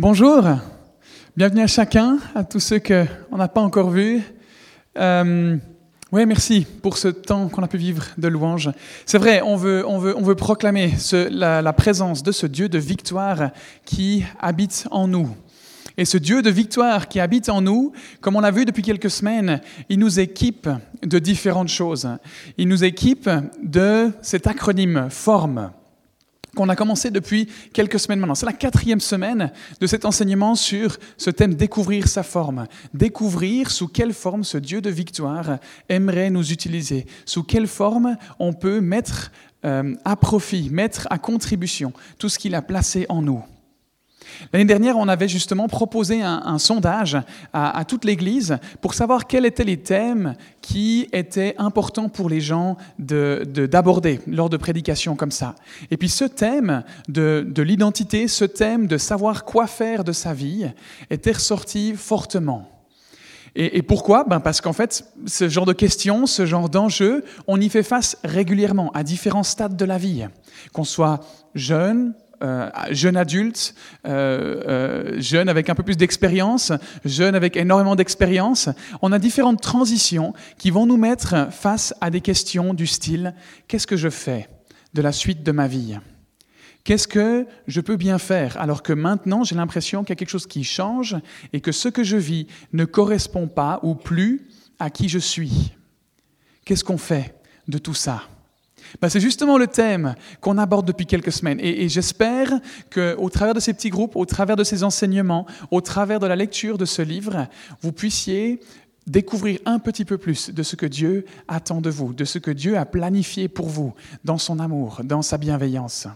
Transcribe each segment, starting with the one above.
Bonjour, bienvenue à chacun, à tous ceux qu'on n'a pas encore vus. Euh, oui, merci pour ce temps qu'on a pu vivre de louange. C'est vrai, on veut, on veut, on veut proclamer la, la présence de ce Dieu de victoire qui habite en nous. Et ce Dieu de victoire qui habite en nous, comme on l'a vu depuis quelques semaines, il nous équipe de différentes choses. Il nous équipe de cet acronyme FORME qu'on a commencé depuis quelques semaines maintenant. C'est la quatrième semaine de cet enseignement sur ce thème découvrir sa forme. Découvrir sous quelle forme ce Dieu de victoire aimerait nous utiliser. Sous quelle forme on peut mettre euh, à profit, mettre à contribution tout ce qu'il a placé en nous. L'année dernière, on avait justement proposé un, sondage à, toute l'Église pour savoir quels étaient les thèmes qui étaient importants pour les gens d'aborder de, lors de prédications comme ça. Et puis ce thème de, de l'identité, ce thème de savoir quoi faire de sa vie, était ressorti fortement. Et, et, pourquoi? Ben Parce qu'en fait, ce genre de questions, ce genre d'enjeux, on y fait face régulièrement à différents stades de la vie. Qu'on soit jeune, euh, jeune adulte, euh, euh, jeune avec un peu plus d'expérience, jeune avec énormément d'expérience. On a différentes transitions qui vont nous mettre face à des questions du style qu'est-ce que je fais de la suite de ma vie? Qu'est-ce que je peux bien faire? Alors que maintenant j'ai l'impression qu'il y a quelque chose qui change et que ce que je vis ne correspond pas ou plus à qui je suis. Qu'est-ce qu'on fait de tout ça? Ben, c'est justement le thème qu'on aborde depuis quelques semaines. Et, j'espère qu'au travers de ces petits groupes, au travers de ces enseignements, au travers de la lecture de ce livre, vous puissiez découvrir un petit peu plus de ce que Dieu attend de vous, de ce que Dieu a planifié pour vous dans son amour, dans sa bienveillance.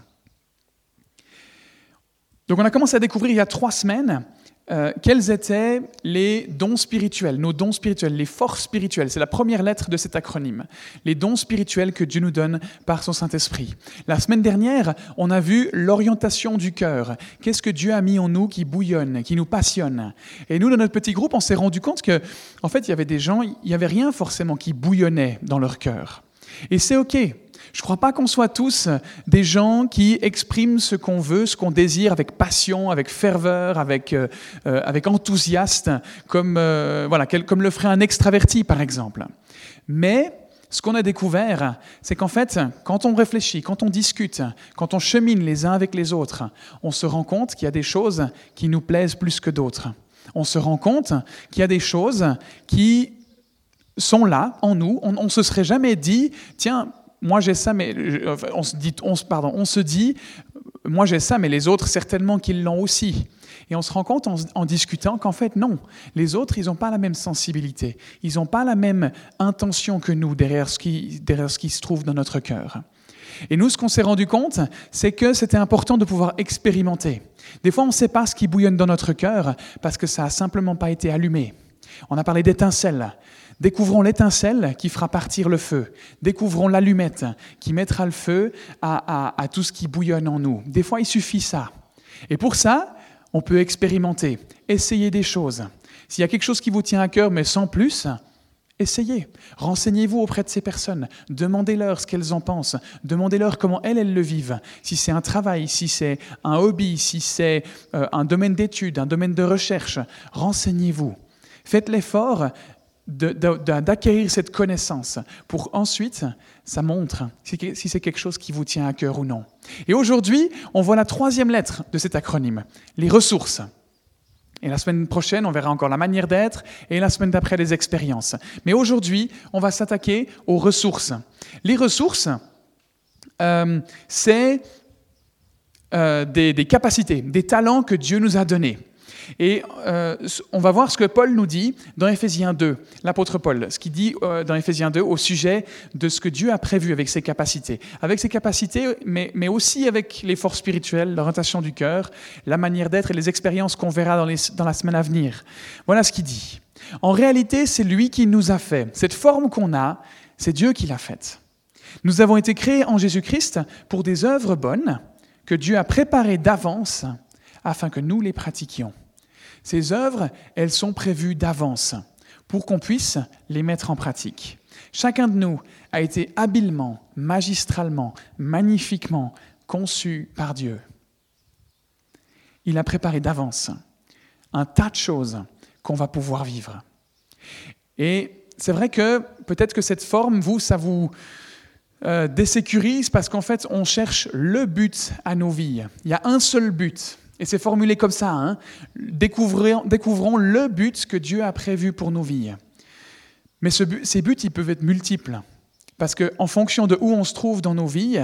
Donc on a commencé à découvrir il y a trois semaines euh, quels étaient les dons spirituels, nos dons spirituels, les forces spirituelles? C'est la première lettre de cet acronyme. Les dons spirituels que Dieu nous donne par son Saint-Esprit. La semaine dernière, on a vu l'orientation du cœur. Qu'est-ce que Dieu a mis en nous qui bouillonne, qui nous passionne? Et nous, dans notre petit groupe, on s'est rendu compte que, en fait, il y avait des gens, il n'y avait rien forcément qui bouillonnait dans leur cœur. Et c'est OK. Je ne crois pas qu'on soit tous des gens qui expriment ce qu'on veut, ce qu'on désire avec passion, avec ferveur, avec, euh, euh, avec enthousiasme, comme, euh, voilà, comme le ferait un extraverti, par exemple. Mais ce qu'on a découvert, c'est qu'en fait, quand on réfléchit, quand on discute, quand on chemine les uns avec les autres, on se rend compte qu'il y a des choses qui nous plaisent plus que d'autres. On se rend compte qu'il y a des choses qui sont là en nous. On ne se serait jamais dit, tiens, moi j'ai ça, mais on se dit, on, pardon, on se dit, moi j'ai ça, mais les autres certainement qu'ils l'ont aussi. Et on se rend compte en, discutant qu'en fait non, les autres ils n'ont pas la même sensibilité, ils n'ont pas la même intention que nous derrière ce qui, derrière ce qui se trouve dans notre cœur. Et nous, ce qu'on s'est rendu compte, c'est que c'était important de pouvoir expérimenter. Des fois, on ne sait pas ce qui bouillonne dans notre cœur parce que ça n'a simplement pas été allumé. On a parlé d'étincelles. Découvrons l'étincelle qui fera partir le feu. Découvrons l'allumette qui mettra le feu à, tout ce qui bouillonne en nous. Des fois, il suffit ça. Et pour ça, on peut expérimenter, essayer des choses. S'il y a quelque chose qui vous tient à cœur, mais sans plus, essayez. Renseignez-vous auprès de ces personnes. Demandez-leur ce qu'elles en pensent. Demandez-leur comment elles, elles le vivent. Si c'est un travail, si c'est un hobby, si c'est euh, un domaine d'études, un domaine de recherche, renseignez-vous. Faites l'effort d'acquérir cette connaissance pour ensuite, ça montre si c'est quelque chose qui vous tient à cœur ou non. Et aujourd'hui, on voit la troisième lettre de cet acronyme, les ressources. Et la semaine prochaine, on verra encore la manière d'être, et la semaine d'après, les expériences. Mais aujourd'hui, on va s'attaquer aux ressources. Les ressources, euh, c'est euh, des, des capacités, des talents que Dieu nous a donnés. Et euh, on va voir ce que Paul nous dit dans Éphésiens 2, l'apôtre Paul, ce qu'il dit euh, dans Éphésiens 2 au sujet de ce que Dieu a prévu avec ses capacités. Avec ses capacités, mais, mais aussi avec les forces spirituelles, l'orientation du cœur, la manière d'être et les expériences qu'on verra dans, dans la semaine à venir. Voilà ce qu'il dit. En réalité, c'est lui qui nous a fait. Cette forme qu'on a, c'est Dieu qui l'a faite. Nous avons été créés en Jésus-Christ pour des œuvres bonnes que Dieu a préparées d'avance afin que nous les pratiquions. Ces œuvres, elles sont prévues d'avance pour qu'on puisse les mettre en pratique. Chacun de nous a été habilement, magistralement, magnifiquement conçus par Dieu. Il a préparé d'avance un tas de choses qu'on va pouvoir vivre. Et c'est vrai que peut-être que cette forme, vous, ça vous euh, désécurise parce qu'en fait, on cherche le but à nos vies. Il y a un seul but. Et c'est formulé comme ça. Hein. Découvrons, le but que Dieu a prévu pour nos vies. Mais ce ces buts, ils peuvent être multiples. Parce qu'en fonction de où on se trouve dans nos vies,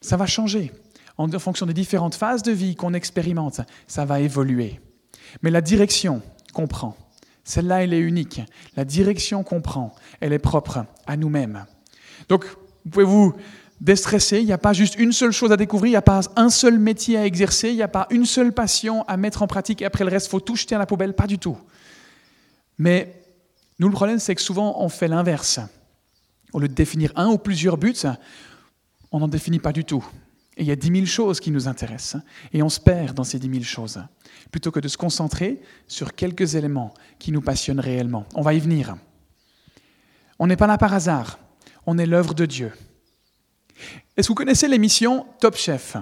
ça va changer. En fonction des différentes phases de vie qu'on expérimente, ça va évoluer. Mais la direction qu'on prend, celle-là, elle est unique. La direction qu'on prend, elle est propre à nous-mêmes. Donc, pouvez vous déstresser, il n'y a pas juste une seule chose à découvrir, il n'y a pas un seul métier à exercer, il n'y a pas une seule passion à mettre en pratique et après le reste, il faut tout jeter à la poubelle, pas du tout. Mais nous, le problème, c'est que souvent, on fait l'inverse. Au lieu de définir un ou plusieurs buts, on n'en définit pas du tout. Et il y a dix mille choses qui nous intéressent, et on se perd dans ces dix mille choses, plutôt que de se concentrer sur quelques éléments qui nous passionnent réellement. On va y venir. On n'est pas là par hasard, on est l'œuvre de Dieu. Est-ce que vous connaissez l'émission Top Chef?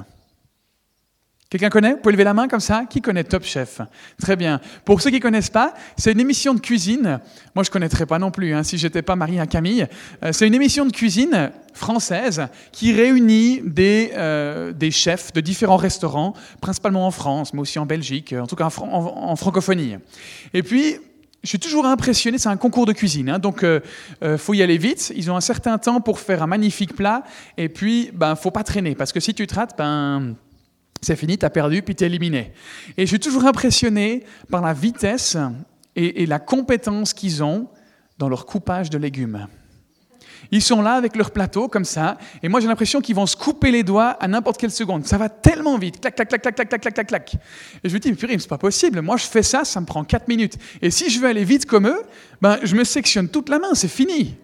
Quelqu'un connaît? Vous pouvez lever la main comme ça Qui connaît Top Chef? Très bien. Pour ceux qui ne connaissent pas, c'est une émission de cuisine. Moi, je ne connaîtrais pas non plus, hein, si je n'étais pas marié à Camille. Euh, c'est une émission de cuisine française qui réunit des, euh, des, chefs de différents restaurants, principalement en France, mais aussi en Belgique, en tout cas en, francophonie. Et puis, je suis toujours impressionné, c'est un concours de cuisine, hein, donc il euh, faut y aller vite. Ils ont un certain temps pour faire un magnifique plat, et puis ben faut pas traîner, parce que si tu te rates, ben c'est fini, tu as perdu, puis tu es éliminé. Et je suis toujours impressionné par la vitesse et, la compétence qu'ils ont dans leur coupage de légumes. Ils sont là avec leur plateau comme ça, et moi j'ai l'impression qu'ils vont se couper les doigts à n'importe quelle seconde. Ça va tellement vite, clac, clac, clac, clac, clac, clac, clac, clac. Et je me dis, mais purée, c'est pas possible. Moi je fais ça, ça me prend 4 minutes. Et si je veux aller vite comme eux, ben je me sectionne toute la main, c'est fini.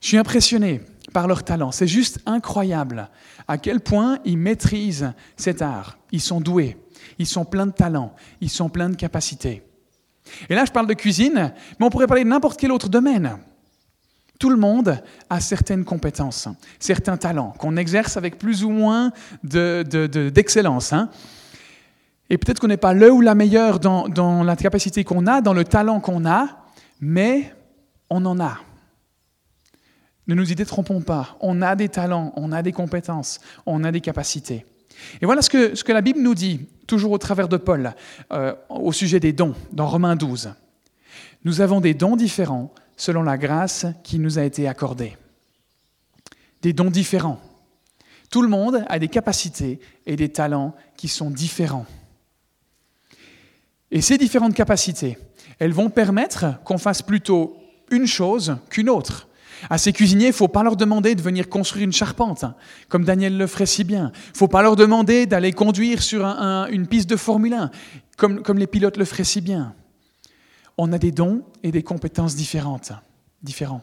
Je suis impressionné par leur talent. C'est juste incroyable à quel point ils maîtrisent cet art. Ils sont doués, ils sont pleins de talent, ils sont pleins de capacités. Et là, je parle de cuisine, mais on pourrait parler de n'importe quel autre domaine. Tout le monde a certaines compétences, certains talents qu'on exerce avec plus ou moins d'excellence. De, hein. Et peut-être qu'on n'est pas le ou la meilleure dans, dans la capacité qu'on a, dans le talent qu'on a, mais on en a. Ne nous y détrompons pas. On a des talents, on a des compétences, on a des capacités. Et voilà ce que, ce que la Bible nous dit, toujours au travers de Paul, euh, au sujet des dons, dans Romains 12. Nous avons des dons différents selon la grâce qui nous a été accordée. Des dons différents. Tout le monde a des capacités et des talents qui sont différents. Et ces différentes capacités, elles vont permettre qu'on fasse plutôt une chose qu'une autre. À ces cuisiniers, il ne faut pas leur demander de venir construire une charpente, comme Daniel le ferait si bien. Il ne faut pas leur demander d'aller conduire sur une piste de Formule 1, comme, comme les pilotes le feraient si bien. On a des dons et des compétences différentes, différents.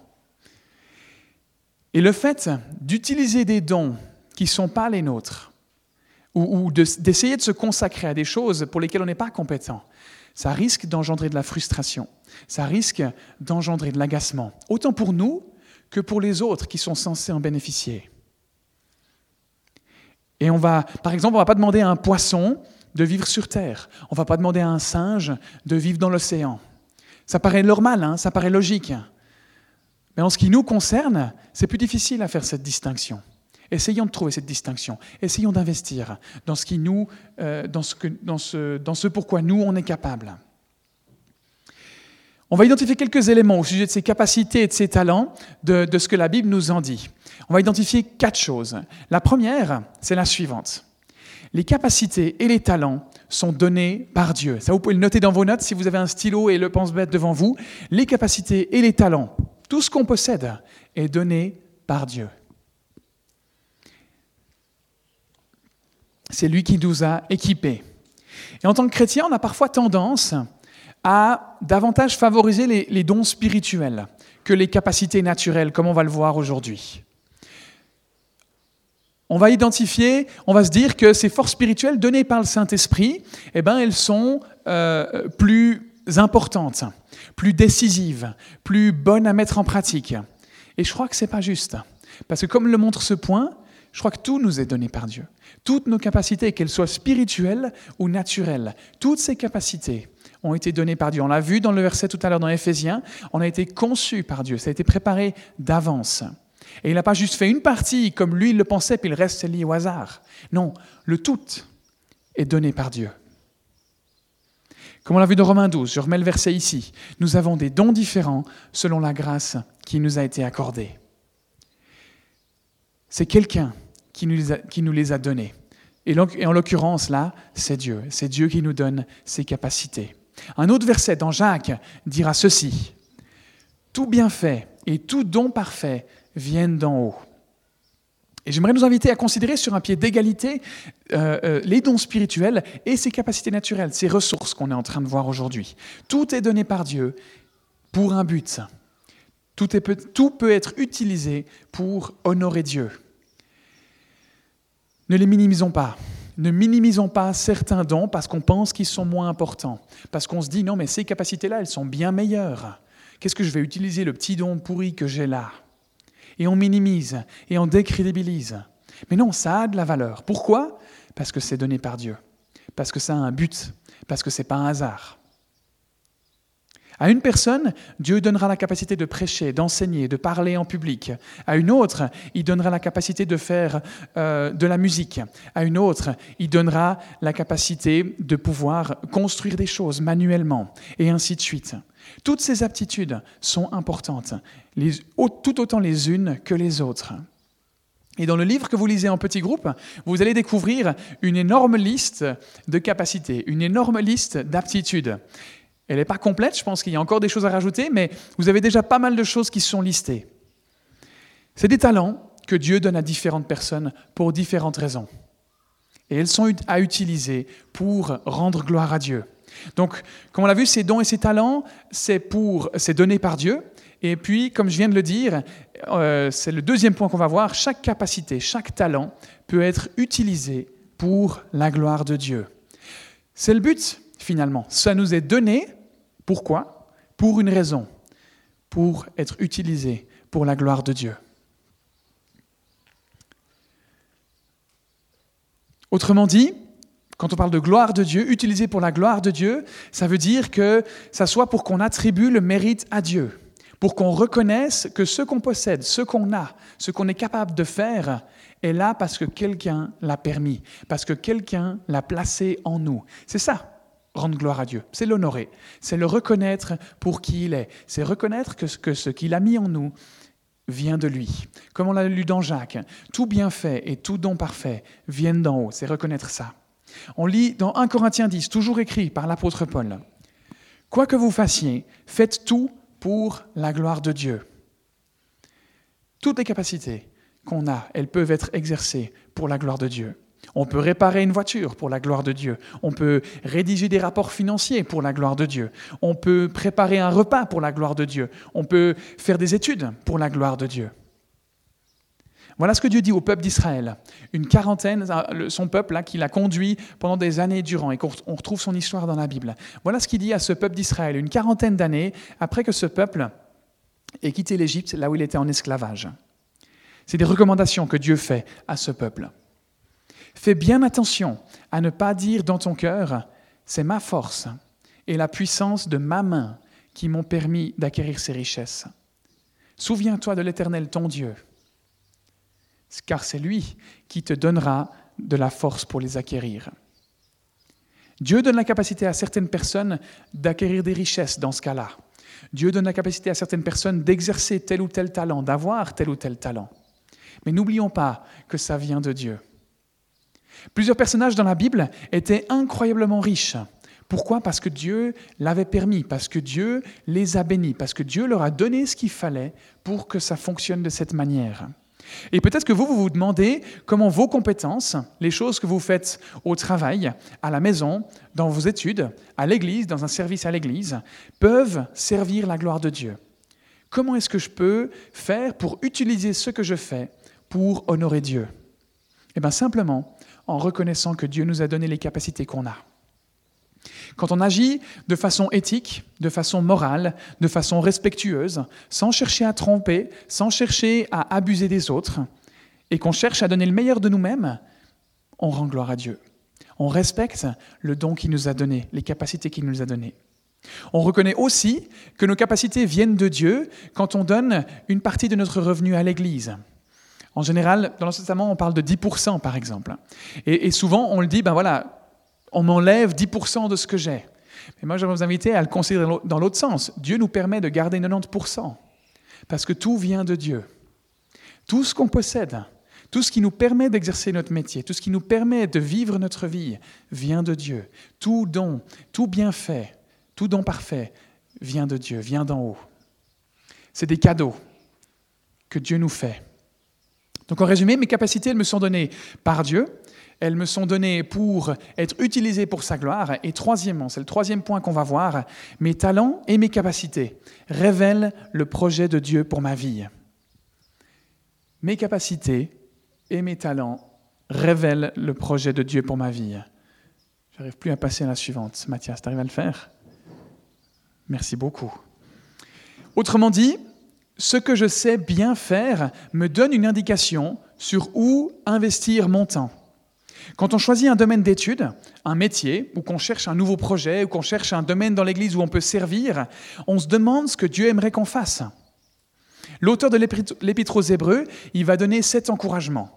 Et le fait d'utiliser des dons qui ne sont pas les nôtres, ou, d'essayer de se consacrer à des choses pour lesquelles on n'est pas compétent, ça risque d'engendrer de la frustration, ça risque d'engendrer de l'agacement, autant pour nous que pour les autres qui sont censés en bénéficier. Et on va, par exemple, on ne va pas demander à un poisson de vivre sur Terre. On ne va pas demander à un singe de vivre dans l'océan. Ça paraît normal, hein, ça paraît logique. Mais en ce qui nous concerne, c'est plus difficile à faire cette distinction. Essayons de trouver cette distinction. Essayons d'investir dans ce qui nous, euh, dans, ce dans, ce, dans ce pourquoi nous on est capable. On va identifier quelques éléments au sujet de ses capacités et de ses talents, de, ce que la Bible nous en dit. On va identifier quatre choses. La première, c'est la suivante. Les capacités et les talents sont donnés par Dieu. Ça, vous pouvez le noter dans vos notes si vous avez un stylo et le pense-bête devant vous. Les capacités et les talents, tout ce qu'on possède, est donné par Dieu. C'est lui qui nous a équipés. Et en tant que chrétien, on a parfois tendance à davantage favoriser les, dons spirituels que les capacités naturelles, comme on va le voir aujourd'hui. On va identifier, on va se dire que ces forces spirituelles données par le Saint-Esprit, eh ben, elles sont euh, plus importantes, plus décisives, plus bonnes à mettre en pratique. Et je crois que ce n'est pas juste. Parce que comme le montre ce point, je crois que tout nous est donné par Dieu. Toutes nos capacités, qu'elles soient spirituelles ou naturelles, toutes ces capacités ont été données par Dieu. On l'a vu dans le verset tout à l'heure dans Éphésiens, on a été conçu par Dieu, ça a été préparé d'avance. Et il n'a pas juste fait une partie comme lui il le pensait, puis le reste lié au hasard. Non, le tout est donné par Dieu. Comme on l'a vu dans Romains 12, je remets le verset ici, nous avons des dons différents selon la grâce qui nous a été accordée. C'est quelqu'un qui nous, les a, qui nous les a donnés. Et en l'occurrence, là, c'est Dieu. C'est Dieu qui nous donne ses capacités. Un autre verset dans Jacques dira ceci. Tout bienfait et tout don parfait viennent d'en haut. Et j'aimerais nous inviter à considérer sur un pied d'égalité euh, euh, les dons spirituels et ses capacités naturelles, ces ressources qu'on est en train de voir aujourd'hui. Tout est donné par Dieu pour un but. Tout, tout peut être utilisé pour honorer Dieu. Ne les minimisons pas. Ne minimisons pas certains dons parce qu'on pense qu'ils sont moins importants, parce qu'on se dit non mais ces capacités-là, elles sont bien meilleures. Qu'est-ce que je vais utiliser le petit don pourri que j'ai là? Et on minimise et on décrédibilise. Mais non, ça a de la valeur. Pourquoi? Parce que c'est donné par Dieu, parce que ça a un but, parce que ce n'est pas un hasard. À une personne, Dieu donnera la capacité de prêcher, d'enseigner, de parler en public. À une autre, il donnera la capacité de faire euh, de la musique. À une autre, il donnera la capacité de pouvoir construire des choses manuellement, et ainsi de suite. Toutes ces aptitudes sont importantes, tout autant les unes que les autres. Et dans le livre que vous lisez en petit groupe, vous allez découvrir une énorme liste de capacités, une énorme liste d'aptitudes. Elle n'est pas complète, je pense qu'il y a encore des choses à rajouter, mais vous avez déjà pas mal de choses qui sont listées. C'est des talents que Dieu donne à différentes personnes pour différentes raisons. Et elles sont à utiliser pour rendre gloire à Dieu. Donc, comme on l'a vu, ces dons et ces talents, c'est pour, c'est donné par Dieu. Et puis, comme je viens de le dire, euh, c'est le deuxième point qu'on va voir. Chaque capacité, chaque talent peut être utilisé pour la gloire de Dieu. C'est le but finalement. Ça nous est donné. Pourquoi? Pour une raison. Pour être utilisé pour la gloire de Dieu. Autrement dit, quand on parle de gloire de Dieu, utilisé pour la gloire de Dieu, ça veut dire que ça soit pour qu'on attribue le mérite à Dieu, pour qu'on reconnaisse que ce qu'on possède, ce qu'on a, ce qu'on est capable de faire, est là parce que quelqu'un l'a permis, parce que quelqu'un l'a placé en nous. C'est ça, rendre gloire à Dieu. C'est l'honorer, c'est le reconnaître pour qui il est, c'est reconnaître que ce qu'il a mis en nous vient de lui. Comme on l'a lu dans Jacques, tout bienfait et tout don parfait viennent d'en haut, c'est reconnaître ça. On lit dans 1 Corinthiens 10, toujours écrit par l'apôtre Paul, Quoi que vous fassiez, faites tout pour la gloire de Dieu. Toutes les capacités qu'on a, elles peuvent être exercées pour la gloire de Dieu. On peut réparer une voiture pour la gloire de Dieu. On peut rédiger des rapports financiers pour la gloire de Dieu. On peut préparer un repas pour la gloire de Dieu. On peut faire des études pour la gloire de Dieu. Voilà ce que Dieu dit au peuple d'Israël. Une quarantaine, euh, son peuple, là, qu'il a conduit pendant des années durant, et qu'on retrouve son histoire dans la Bible. Voilà ce qu'il dit à ce peuple d'Israël, une quarantaine d'années après que ce peuple ait quitté l'Égypte, là où il était en esclavage. C'est des recommandations que Dieu fait à ce peuple. Fais bien attention à ne pas dire dans ton cœur, c'est ma force et la puissance de ma main qui m'ont permis d'acquérir ces richesses. Souviens-toi de l'Éternel, ton Dieu car c'est lui qui te donnera de la force pour les acquérir. Dieu donne la capacité à certaines personnes d'acquérir des richesses dans ce cas-là. Dieu donne la capacité à certaines personnes d'exercer tel ou tel talent, d'avoir tel ou tel talent. Mais n'oublions pas que ça vient de Dieu. Plusieurs personnages dans la Bible étaient incroyablement riches. Pourquoi? Parce que Dieu l'avait permis, parce que Dieu les a bénis, parce que Dieu leur a donné ce qu'il fallait pour que ça fonctionne de cette manière. Et peut-être que vous, vous vous demandez comment vos compétences, les choses que vous faites au travail, à la maison, dans vos études, à l'église, dans un service à l'église, peuvent servir la gloire de Dieu. Comment est-ce que je peux faire pour utiliser ce que je fais pour honorer Dieu? Eh bien simplement en reconnaissant que Dieu nous a donné les capacités qu'on a. Quand on agit de façon éthique, de façon morale, de façon respectueuse, sans chercher à tromper, sans chercher à abuser des autres, et qu'on cherche à donner le meilleur de nous-mêmes, on rend gloire à Dieu. On respecte le don qu'il nous a donné, les capacités qu'il nous a données. On reconnaît aussi que nos capacités viennent de Dieu quand on donne une partie de notre revenu à l'Église. En général, dans l'Ancien Testament, on parle de 10% par exemple. Et, et, souvent, on le dit, ben voilà, on m'enlève 10% de ce que j'ai. Mais moi, je vais vous inviter à le considérer dans l'autre sens. Dieu nous permet de garder 90%, parce que tout vient de Dieu. Tout ce qu'on possède, tout ce qui nous permet d'exercer notre métier, tout ce qui nous permet de vivre notre vie, vient de Dieu. Tout don, tout bienfait, tout don parfait vient de Dieu, vient d'en haut. C'est des cadeaux que Dieu nous fait. Donc en résumé, mes capacités, elles me sont données par Dieu, elles me sont données pour être utilisées pour sa gloire. Et troisièmement, c'est le troisième point qu'on va voir, mes talents et mes capacités révèlent le projet de Dieu pour ma vie. Mes capacités et mes talents révèlent le projet de Dieu pour ma vie. J'arrive plus à passer à la suivante. Mathias, tu arrives à le faire? Merci beaucoup. Autrement dit, ce que je sais bien faire me donne une indication sur où investir mon temps. Quand on choisit un domaine d'étude, un métier, ou qu'on cherche un nouveau projet, ou qu'on cherche un domaine dans l'Église où on peut servir, on se demande ce que Dieu aimerait qu'on fasse. L'auteur de l'Épître aux Hébreux, il va donner cet encouragement.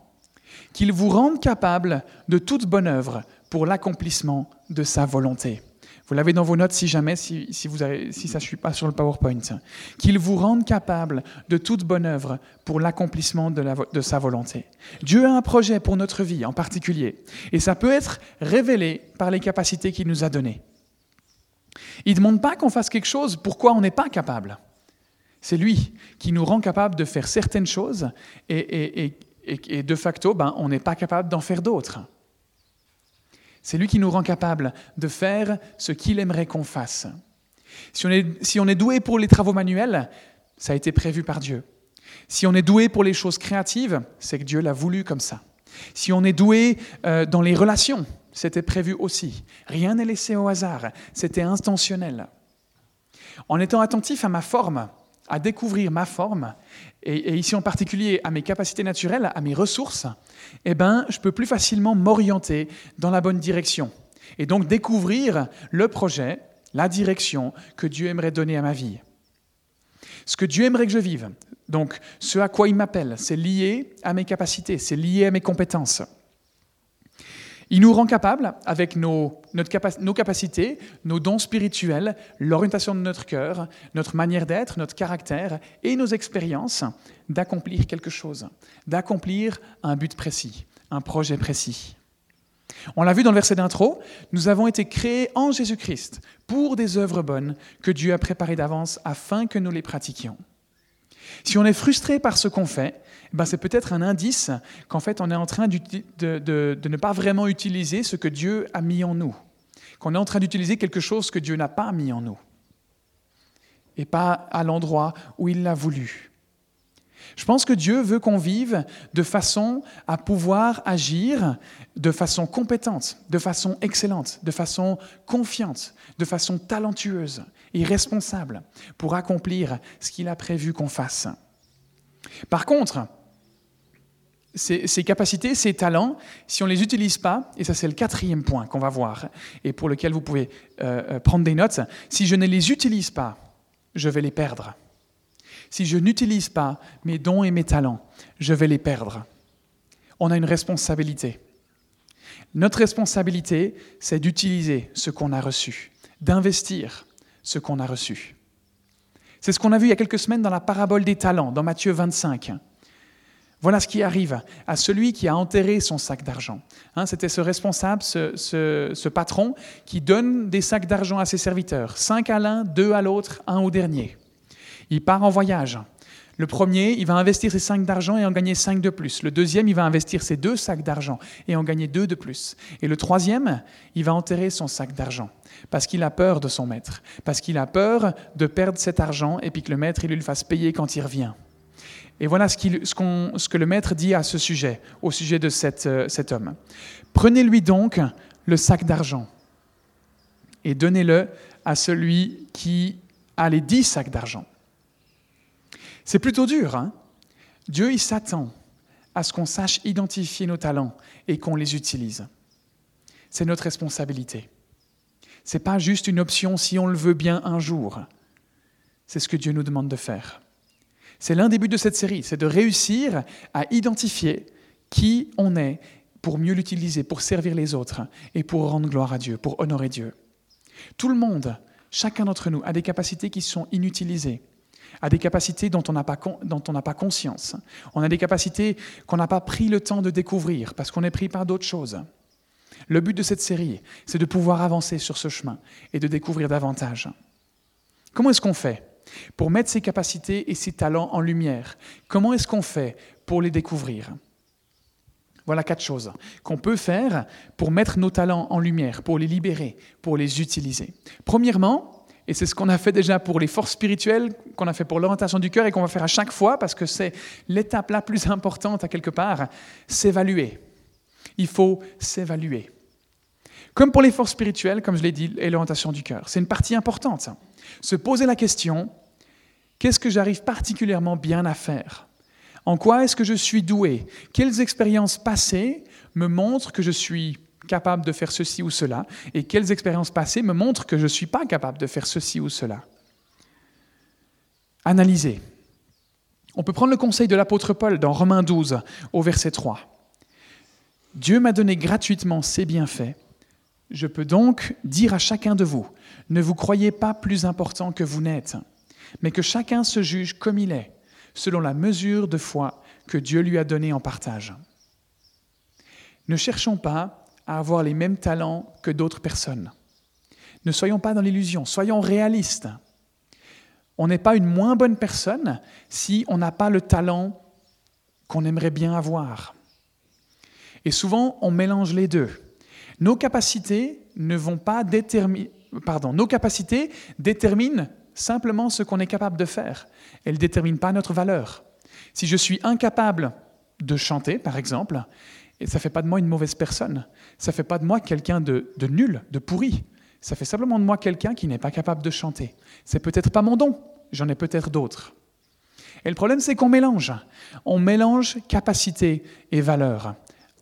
Qu'il vous rende capable de toute bonne œuvre pour l'accomplissement de sa volonté. Vous l'avez dans vos notes si jamais, si, vous avez, si ça ne suit pas sur le PowerPoint. Qu'il vous rende capable de toute bonne œuvre pour l'accomplissement de, de sa volonté. Dieu a un projet pour notre vie en particulier, et ça peut être révélé par les capacités qu'il nous a données. Il ne demande pas qu'on fasse quelque chose pourquoi on n'est pas capable. C'est lui qui nous rend capable de faire certaines choses et, et, et, et de facto, ben, on n'est pas capable d'en faire d'autres. C'est lui qui nous rend capable de faire ce qu'il aimerait qu'on fasse. Si on, est, doué pour les travaux manuels, ça a été prévu par Dieu. Si on est doué pour les choses créatives, c'est que Dieu l'a voulu comme ça. Si on est doué euh, dans les relations, c'était prévu aussi. Rien n'est laissé au hasard, c'était intentionnel. En étant attentif à ma forme, à découvrir ma forme, et, ici en particulier à mes capacités naturelles, à mes ressources, eh ben, je peux plus facilement m'orienter dans la bonne direction. Et donc découvrir le projet, la direction que Dieu aimerait donner à ma vie. Ce que Dieu aimerait que je vive, donc ce à quoi il m'appelle, c'est lié à mes capacités, c'est lié à mes compétences. Il nous rend capables, avec nos, capacités, nos dons spirituels, l'orientation de notre cœur, notre manière d'être, notre caractère et nos expériences, d'accomplir quelque chose, d'accomplir un but précis, un projet précis. On l'a vu dans le verset d'intro, nous avons été créés en Jésus-Christ pour des œuvres bonnes que Dieu a préparées d'avance afin que nous les pratiquions. Si on est frustré par ce qu'on fait, ben c'est peut-être un indice qu'en fait on est en train de, de, ne pas vraiment utiliser ce que Dieu a mis en nous, qu'on est en train d'utiliser quelque chose que Dieu n'a pas mis en nous, et pas à l'endroit où il l'a voulu. Je pense que Dieu veut qu'on vive de façon à pouvoir agir de façon compétente, de façon excellente, de façon confiante, de façon talentueuse et responsable pour accomplir ce qu'il a prévu qu'on fasse. Par contre, ces, capacités, ces talents, si on ne les utilise pas, et ça c'est le quatrième point qu'on va voir, et pour lequel vous pouvez euh, euh, prendre des notes, si je ne les utilise pas, je vais les perdre. Si je n'utilise pas mes dons et mes talents, je vais les perdre. On a une responsabilité. Notre responsabilité, c'est d'utiliser ce qu'on a reçu, d'investir ce qu'on a reçu. C'est ce qu'on a vu il y a quelques semaines dans la parabole des talents, dans Matthieu 25. Voilà ce qui arrive à celui qui a enterré son sac d'argent. Hein, c'était ce responsable, ce, patron, qui donne des sacs d'argent à ses serviteurs. Cinq à l'un, deux à l'autre, un au dernier. Il part en voyage. Le premier, il va investir ses cinq d'argent et en gagner cinq de plus. Le deuxième, il va investir ses deux sacs d'argent et en gagner deux de plus. Et le troisième, il va enterrer son sac d'argent parce qu'il a peur de son maître, parce qu'il a peur de perdre cet argent et puis que le maître il lui le fasse payer quand il revient. Et voilà ce, ce, que le maître dit à ce sujet, au sujet de euh, cet homme. Prenez-lui donc le sac d'argent et donnez-le à celui qui a les dix sacs d'argent. C'est plutôt dur. Hein Dieu, il s'attend à ce qu'on sache identifier nos talents et qu'on les utilise. C'est notre responsabilité. Ce n'est pas juste une option si on le veut bien un jour. C'est ce que Dieu nous demande de faire. C'est l'un des buts de cette série, c'est de réussir à identifier qui on est pour mieux l'utiliser, pour servir les autres et pour rendre gloire à Dieu, pour honorer Dieu. Tout le monde, chacun d'entre nous, a des capacités qui sont inutilisées, a des capacités dont on n'a pas, pas, conscience. On a des capacités qu'on n'a pas pris le temps de découvrir parce qu'on est pris par d'autres choses. Le but de cette série, c'est de pouvoir avancer sur ce chemin et de découvrir davantage. Comment est-ce qu'on fait pour mettre ses capacités et ses talents en lumière? Comment est-ce qu'on fait pour les découvrir? Voilà quatre choses qu'on peut faire pour mettre nos talents en lumière, pour les libérer, pour les utiliser. Premièrement, et c'est ce qu'on a fait déjà pour les forces spirituelles, qu'on a fait pour l'orientation du cœur et qu'on va faire à chaque fois parce que c'est l'étape la plus importante à quelque part, s'évaluer. Il faut s'évaluer. Comme pour les forces spirituelles, comme je l'ai dit, et l'orientation du cœur. C'est une partie importante. Se poser la question, qu'est-ce que j'arrive particulièrement bien à faire? En quoi est-ce que je suis doué? Quelles expériences passées me montrent que je suis capable de faire ceci ou cela Et quelles expériences passées me montrent que je ne suis pas capable de faire ceci ou cela Analyser. On peut prendre le conseil de l'apôtre Paul dans Romains 12 au verset 3. Dieu m'a donné gratuitement ses bienfaits. Je peux donc dire à chacun de vous, ne vous croyez pas plus important que vous n'êtes, mais que chacun se juge comme il est selon la mesure de foi que Dieu lui a donnée en partage. Ne cherchons pas à avoir les mêmes talents que d'autres personnes. Ne soyons pas dans l'illusion, soyons réalistes. On n'est pas une moins bonne personne si on n'a pas le talent qu'on aimerait bien avoir. Et souvent, on mélange les deux. Nos capacités ne vont pas déterminer, pardon, nos capacités déterminent simplement ce qu'on est capable de faire. Elle ne détermine pas notre valeur. Si je suis incapable de chanter, par exemple, et ça ne fait pas de moi une mauvaise personne, ça ne fait pas de moi quelqu'un de, nul, de pourri, ça fait simplement de moi quelqu'un qui n'est pas capable de chanter. C'est peut-être pas mon don, j'en ai peut-être d'autres. Et le problème, c'est qu'on mélange. On mélange capacité et valeur,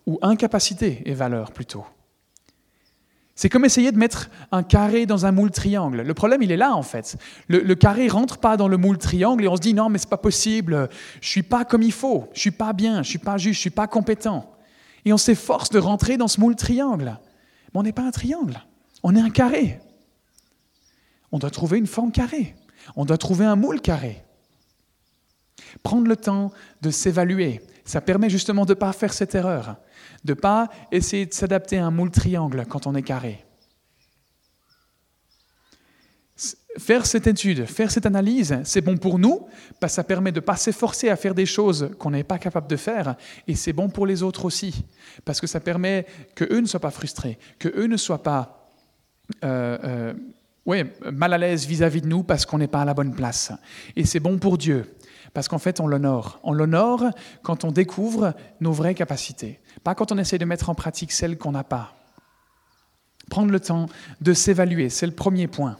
ou incapacité et valeur plutôt. C'est comme essayer de mettre un carré dans un moule triangle. Le problème, il est là en fait. Le, le carré rentre pas dans le moule triangle et on se dit non, mais c'est pas possible. Je suis pas comme il faut. Je suis pas bien. Je suis pas juste. Je suis pas compétent. Et on s'efforce de rentrer dans ce moule triangle. Mais on n'est pas un triangle. On est un carré. On doit trouver une forme carrée. On doit trouver un moule carré. Prendre le temps de s'évaluer, ça permet justement de ne pas faire cette erreur de ne pas essayer de s'adapter à un moule triangle quand on est carré. Faire cette étude, faire cette analyse, c'est bon pour nous, parce que ça permet de ne pas s'efforcer à faire des choses qu'on n'est pas capable de faire, et c'est bon pour les autres aussi, parce que ça permet qu'eux ne soient pas frustrés, qu'eux ne soient pas euh, euh, mal à l'aise vis-à-vis de nous parce qu'on n'est pas à la bonne place. Et c'est bon pour Dieu, parce qu'en fait, on l'honore. On l'honore quand on découvre nos vraies capacités, pas quand on essaie de mettre en pratique celles qu'on n'a pas. Prendre le temps de s'évaluer, c'est le premier point.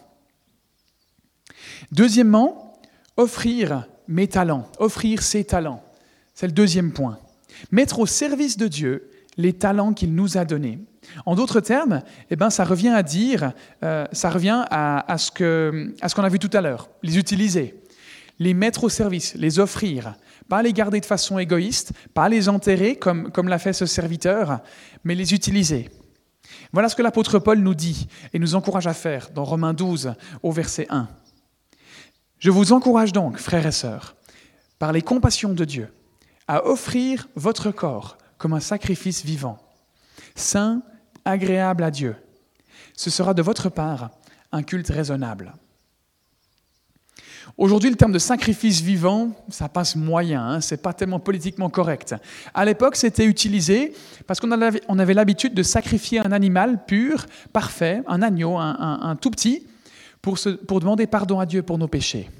Deuxièmement, offrir mes talents, offrir ses talents. C'est le deuxième point. Mettre au service de Dieu les talents qu'il nous a donnés. En d'autres termes, eh ben, ça revient à dire, euh, ça revient à, à ce qu'on a vu tout à l'heure, les utiliser les mettre au service, les offrir, pas les garder de façon égoïste, pas les enterrer comme, comme l'a fait ce serviteur, mais les utiliser. Voilà ce que l'apôtre Paul nous dit et nous encourage à faire dans Romains 12 au verset 1. Je vous encourage donc, frères et sœurs, par les compassions de Dieu, à offrir votre corps comme un sacrifice vivant, saint, agréable à Dieu. Ce sera de votre part un culte raisonnable. Aujourd'hui, le terme de sacrifice vivant, ça passe moyen, hein, c'est pas tellement politiquement correct. À l'époque, c'était utilisé parce qu'on avait, l'habitude de sacrifier un animal pur, parfait, un agneau, un, tout petit, pour, demander pardon à Dieu pour nos péchés.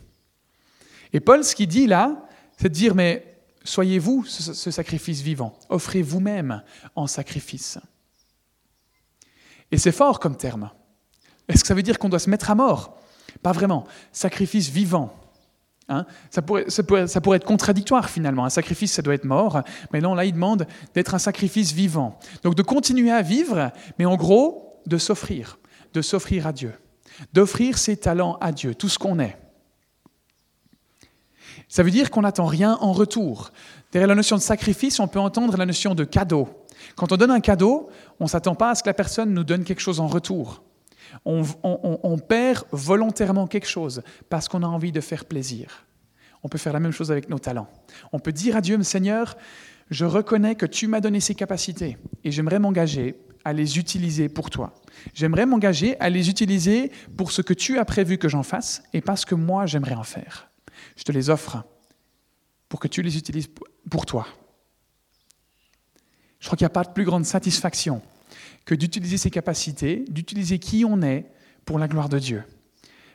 Et Paul, ce qu'il dit là, c'est de dire, mais soyez-vous ce, ce sacrifice vivant, offrez vous-même en sacrifice. Et c'est fort comme terme. Est-ce que ça veut dire qu'on doit se mettre à mort? Pas vraiment. Sacrifice vivant. Hein. ça, pourrait, ça, pourrait, être contradictoire finalement. Un sacrifice, ça doit être mort. Mais non, là, il demande d'être un sacrifice vivant. Donc de continuer à vivre, mais en gros, de s'offrir, de s'offrir à Dieu, d'offrir ses talents à Dieu, tout ce qu'on est. Ça veut dire qu'on n'attend rien en retour. Derrière la notion de sacrifice, on peut entendre la notion de cadeau. Quand on donne un cadeau, on ne s'attend pas à ce que la personne nous donne quelque chose en retour. On, perd volontairement quelque chose parce qu'on a envie de faire plaisir. On peut faire la même chose avec nos talents. On peut dire à Dieu, Seigneur, je reconnais que tu m'as donné ces capacités et j'aimerais m'engager à les utiliser pour toi. J'aimerais m'engager à les utiliser pour ce que tu as prévu que j'en fasse et pas ce que moi j'aimerais en faire. Je te les offre pour que tu les utilises pour toi. Je crois qu'il n'y a pas de plus grande satisfaction que d'utiliser ses capacités, d'utiliser qui on est pour la gloire de Dieu.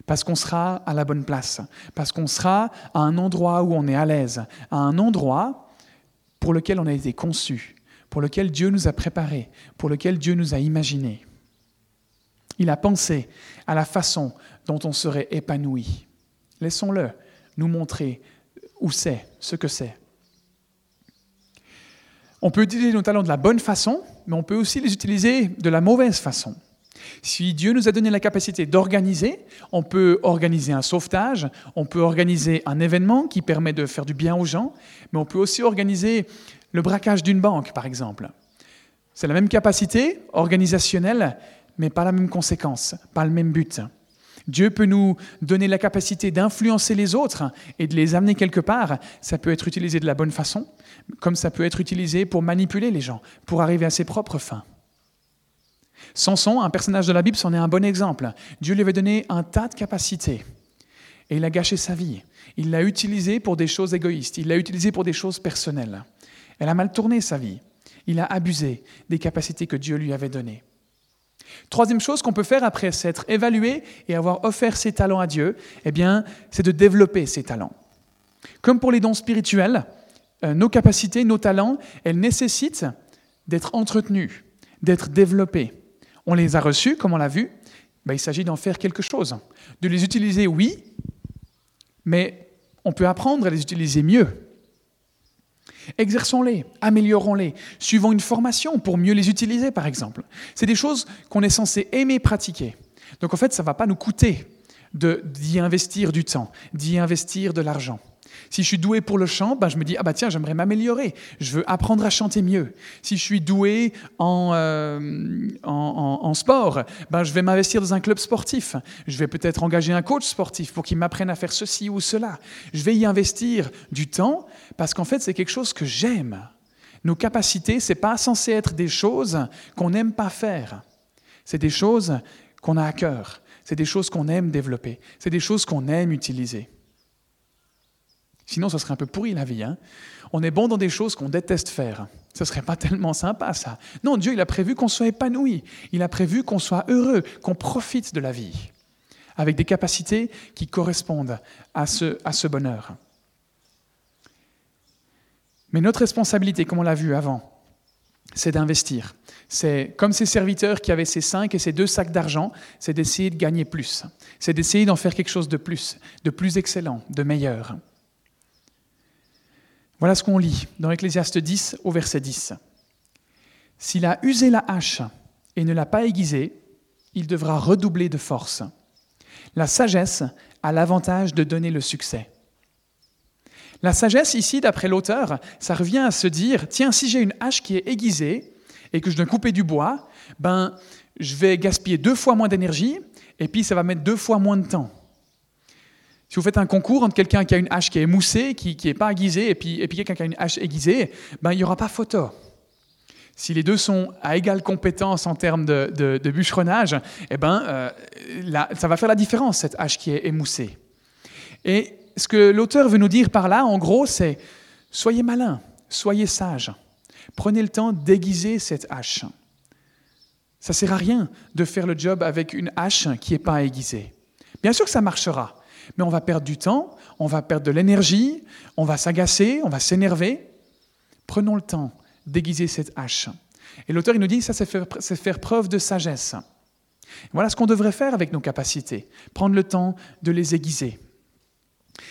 Parce qu'on sera à la bonne place, parce qu'on sera à un endroit où on est à l'aise, à un endroit pour lequel on a été conçu, pour lequel Dieu nous a préparés, pour lequel Dieu nous a imaginés. Il a pensé à la façon dont on serait épanoui. Laissons-le nous montrer où c'est, ce que c'est. On peut utiliser nos talents de la bonne façon, mais on peut aussi les utiliser de la mauvaise façon. Si Dieu nous a donné la capacité d'organiser, on peut organiser un sauvetage, on peut organiser un événement qui permet de faire du bien aux gens, mais on peut aussi organiser le braquage d'une banque, par exemple. C'est la même capacité organisationnelle, mais pas la même conséquence, pas le même but. Dieu peut nous donner la capacité d'influencer les autres et de les amener quelque part. Ça peut être utilisé de la bonne façon, comme ça peut être utilisé pour manipuler les gens, pour arriver à ses propres fins. Samson, un personnage de la Bible, c'en est un bon exemple. Dieu lui avait donné un tas de capacités et il a gâché sa vie. Il l'a utilisé pour des choses égoïstes, il l'a utilisé pour des choses personnelles. Elle a mal tourné sa vie. Il a abusé des capacités que Dieu lui avait données. Troisième chose qu'on peut faire après s'être évalué et avoir offert ses talents à Dieu, eh bien, c'est de développer ses talents. Comme pour les dons spirituels, euh, nos capacités, nos talents, elles nécessitent d'être entretenues, d'être développées. On les a reçus, comme on l'a vu, ben, il s'agit d'en faire quelque chose. De les utiliser, oui, mais on peut apprendre à les utiliser mieux. Exerçons-les, améliorons-les, suivons une formation pour mieux les utiliser, par exemple. C'est des choses qu'on est censé aimer pratiquer. Donc en fait, ça ne va pas nous coûter d'y investir du temps, d'y investir de l'argent. Si je suis doué pour le chant, ben je me dis, ah bah tiens, j'aimerais m'améliorer, je veux apprendre à chanter mieux. Si je suis doué en, euh, en, sport, ben je vais m'investir dans un club sportif. Je vais peut-être engager un coach sportif pour qu'il m'apprenne à faire ceci ou cela. Je vais y investir du temps parce qu'en fait, c'est quelque chose que j'aime. Nos capacités, ce n'est pas censé être des choses qu'on n'aime pas faire. C'est des choses qu'on a à cœur. C'est des choses qu'on aime développer. C'est des choses qu'on aime utiliser. Sinon, ce serait un peu pourri la vie. Hein. on est bon dans des choses qu'on déteste faire. Ce serait pas tellement sympa, ça. Non, Dieu, il a prévu qu'on soit épanoui. Il a prévu qu'on soit heureux, qu'on profite de la vie, avec des capacités qui correspondent à ce, à ce bonheur. Mais notre responsabilité, comme on l'a vu avant, c'est d'investir. C'est comme ces serviteurs qui avaient ces cinq et ces deux sacs d'argent, c'est d'essayer de gagner plus. C'est d'essayer d'en faire quelque chose de plus, de plus excellent, de meilleur. Voilà ce qu'on lit dans Ecclésiaste 10 au verset 10. S'il a usé la hache et ne l'a pas aiguisée, il devra redoubler de force. La sagesse a l'avantage de donner le succès. La sagesse ici, d'après l'auteur, ça revient à se dire, tiens, si j'ai une hache qui est aiguisée et que je dois couper du bois, ben, je vais gaspiller deux fois moins d'énergie et puis ça va mettre deux fois moins de temps. Si vous faites un concours entre quelqu'un qui a une hache qui est émoussée, qui n'est pas aiguisée, et puis, et puis quelqu'un qui a une hache aiguisée, ben, il n'y aura pas photo. Si les deux sont à égale compétence en termes de, de, bûcheronnage, eh ben, euh, ça va faire la différence, cette hache qui est émoussée. Et ce que l'auteur veut nous dire par là, en gros, c'est soyez malin, soyez sage. Prenez le temps d'aiguiser cette hache. Ça ne sert à rien de faire le job avec une hache qui n'est pas aiguisée. Bien sûr que ça marchera, mais on va perdre du temps, on va perdre de l'énergie, on va s'agacer, on va s'énerver. Prenons le temps d'aiguiser cette hache. Et l'auteur, il nous dit, ça, c'est faire, preuve de sagesse. Voilà ce qu'on devrait faire avec nos capacités, prendre le temps de les aiguiser.